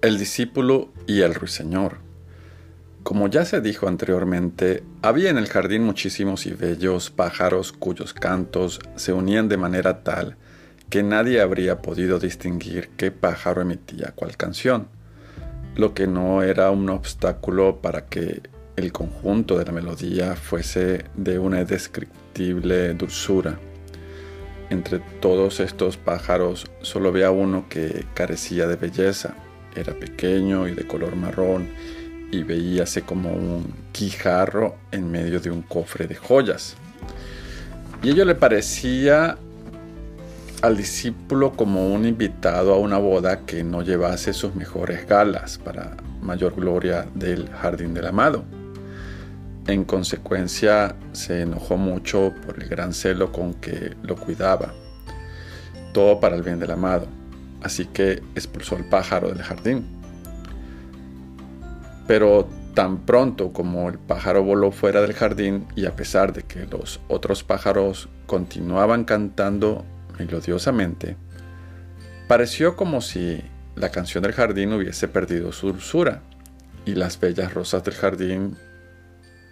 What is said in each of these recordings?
El discípulo y el ruiseñor. Como ya se dijo anteriormente, había en el jardín muchísimos y bellos pájaros cuyos cantos se unían de manera tal que nadie habría podido distinguir qué pájaro emitía cuál canción, lo que no era un obstáculo para que el conjunto de la melodía fuese de una indescriptible dulzura. Entre todos estos pájaros solo había uno que carecía de belleza, era pequeño y de color marrón y veíase como un quijarro en medio de un cofre de joyas. Y ello le parecía al discípulo como un invitado a una boda que no llevase sus mejores galas para mayor gloria del jardín del amado. En consecuencia se enojó mucho por el gran celo con que lo cuidaba, todo para el bien del amado así que expulsó al pájaro del jardín. Pero tan pronto como el pájaro voló fuera del jardín y a pesar de que los otros pájaros continuaban cantando melodiosamente, pareció como si la canción del jardín hubiese perdido su dulzura y las bellas rosas del jardín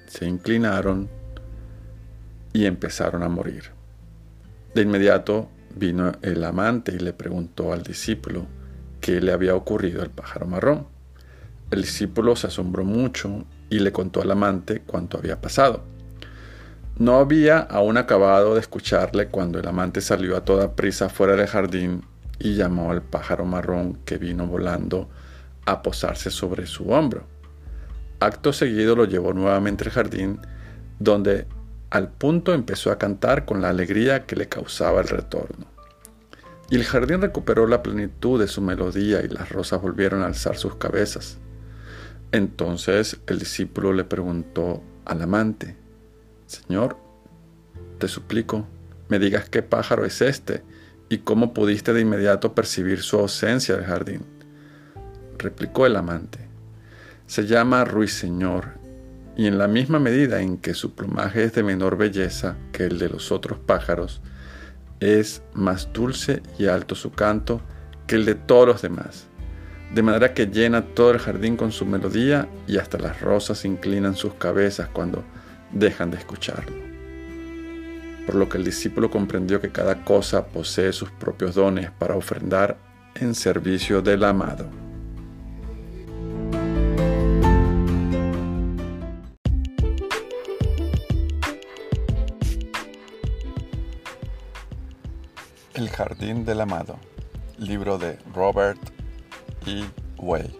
se inclinaron y empezaron a morir. De inmediato Vino el amante y le preguntó al discípulo qué le había ocurrido al pájaro marrón. El discípulo se asombró mucho y le contó al amante cuánto había pasado. No había aún acabado de escucharle cuando el amante salió a toda prisa fuera del jardín y llamó al pájaro marrón que vino volando a posarse sobre su hombro. Acto seguido lo llevó nuevamente al jardín, donde al punto empezó a cantar con la alegría que le causaba el retorno. Y el jardín recuperó la plenitud de su melodía y las rosas volvieron a alzar sus cabezas. Entonces el discípulo le preguntó al amante, Señor, te suplico, me digas qué pájaro es este y cómo pudiste de inmediato percibir su ausencia del jardín. Replicó el amante, se llama ruiseñor y en la misma medida en que su plumaje es de menor belleza que el de los otros pájaros, es más dulce y alto su canto que el de todos los demás, de manera que llena todo el jardín con su melodía y hasta las rosas inclinan sus cabezas cuando dejan de escucharlo. Por lo que el discípulo comprendió que cada cosa posee sus propios dones para ofrendar en servicio del amado. El Jardín del Amado, libro de Robert E. Way.